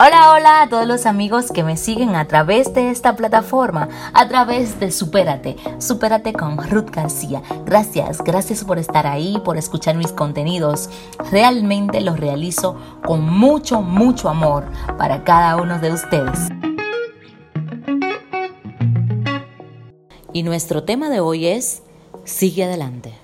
Hola, hola a todos los amigos que me siguen a través de esta plataforma, a través de Supérate, Supérate con Ruth García. Gracias, gracias por estar ahí, por escuchar mis contenidos. Realmente los realizo con mucho, mucho amor para cada uno de ustedes. Y nuestro tema de hoy es, sigue adelante.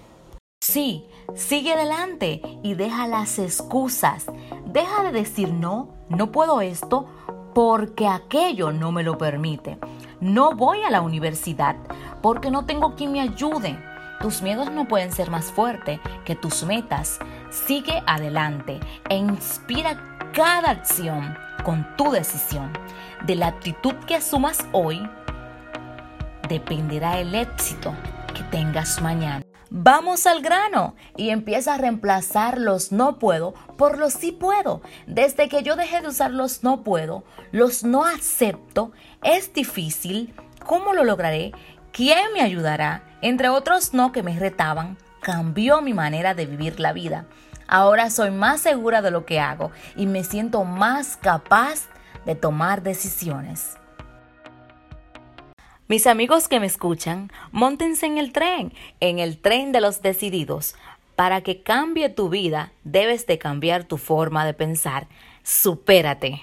Sí, sigue adelante y deja las excusas. Deja de decir no, no puedo esto porque aquello no me lo permite. No voy a la universidad porque no tengo quien me ayude. Tus miedos no pueden ser más fuertes que tus metas. Sigue adelante e inspira cada acción con tu decisión. De la actitud que asumas hoy dependerá el éxito que tengas mañana. Vamos al grano y empieza a reemplazar los no puedo por los sí puedo. Desde que yo dejé de usar los no puedo, los no acepto, es difícil, ¿cómo lo lograré? ¿Quién me ayudará? Entre otros no que me retaban, cambió mi manera de vivir la vida. Ahora soy más segura de lo que hago y me siento más capaz de tomar decisiones. Mis amigos que me escuchan, montense en el tren, en el tren de los decididos. Para que cambie tu vida, debes de cambiar tu forma de pensar. Supérate.